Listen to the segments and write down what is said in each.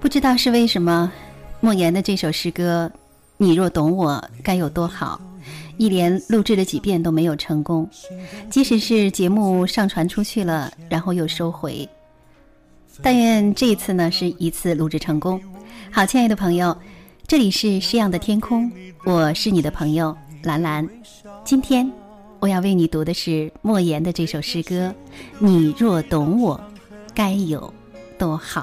不知道是为什么，莫言的这首诗歌《你若懂我该有多好》，一连录制了几遍都没有成功。即使是节目上传出去了，然后又收回。但愿这一次呢是一次录制成功。好，亲爱的朋友，这里是诗样的天空，我是你的朋友兰兰。今天我要为你读的是莫言的这首诗歌《你若懂我该有多好》。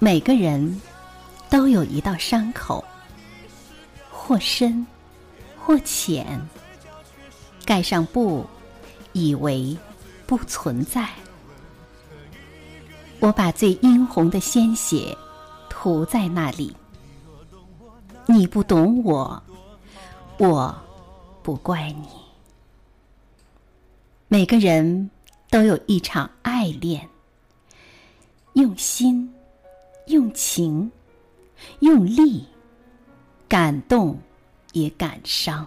每个人都有一道伤口，或深，或浅。盖上布，以为不存在。我把最殷红的鲜血涂在那里。你不懂我，我不怪你。每个人都有一场爱恋，用心。用情，用力，感动，也感伤。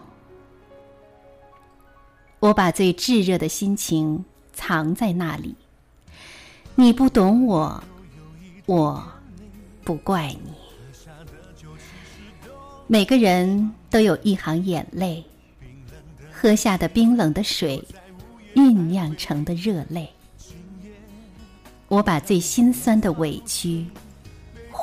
我把最炙热的心情藏在那里。你不懂我，我不怪你。每个人都有一行眼泪，喝下的冰冷的水，酝酿成的热泪。我把最心酸的委屈。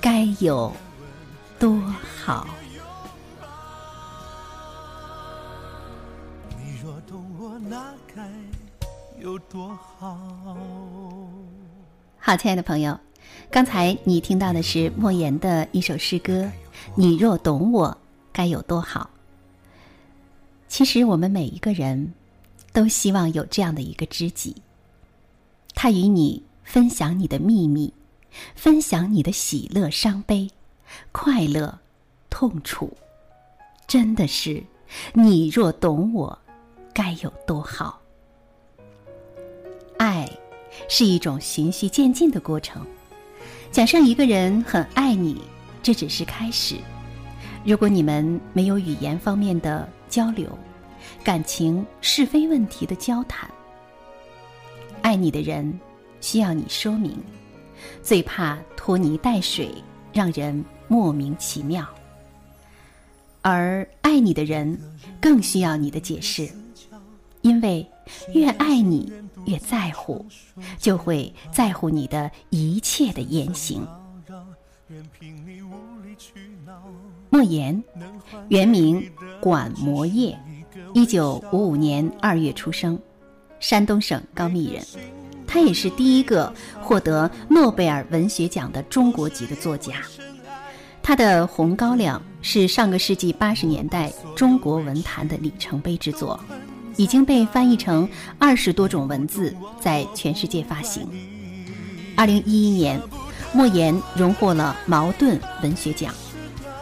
该有多好？你若懂我，那该有多好？好，亲爱的朋友，刚才你听到的是莫言的一首诗歌《你若懂我，该有多好》。其实，我们每一个人都希望有这样的一个知己，他与你分享你的秘密。分享你的喜乐、伤悲、快乐、痛楚，真的是你若懂我，该有多好。爱是一种循序渐进的过程。假设一个人很爱你，这只是开始。如果你们没有语言方面的交流，感情是非问题的交谈，爱你的人需要你说明。最怕拖泥带水，让人莫名其妙。而爱你的人更需要你的解释，因为越爱你越在乎，就会在乎你的一切的言行。莫言，原名管摩业，一九五五年二月出生，山东省高密人。他也是第一个获得诺贝尔文学奖的中国籍的作家。他的《红高粱》是上个世纪八十年代中国文坛的里程碑之作，已经被翻译成二十多种文字，在全世界发行。二零一一年，莫言荣获了茅盾文学奖。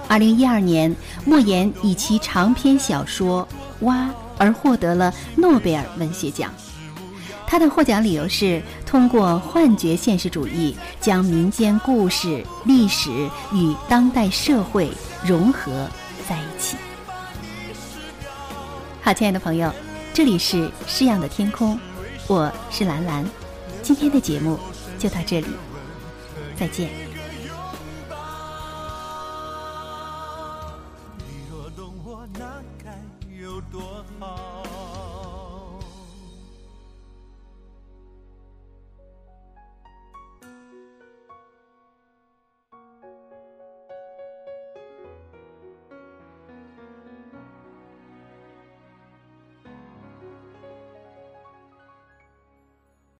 二零一二年，莫言以其长篇小说《蛙》而获得了诺贝尔文学奖。他的获奖理由是通过幻觉现实主义，将民间故事、历史与当代社会融合在一起。好，亲爱的朋友，这里是诗样的天空，我是兰兰，今天的节目就到这里，再见。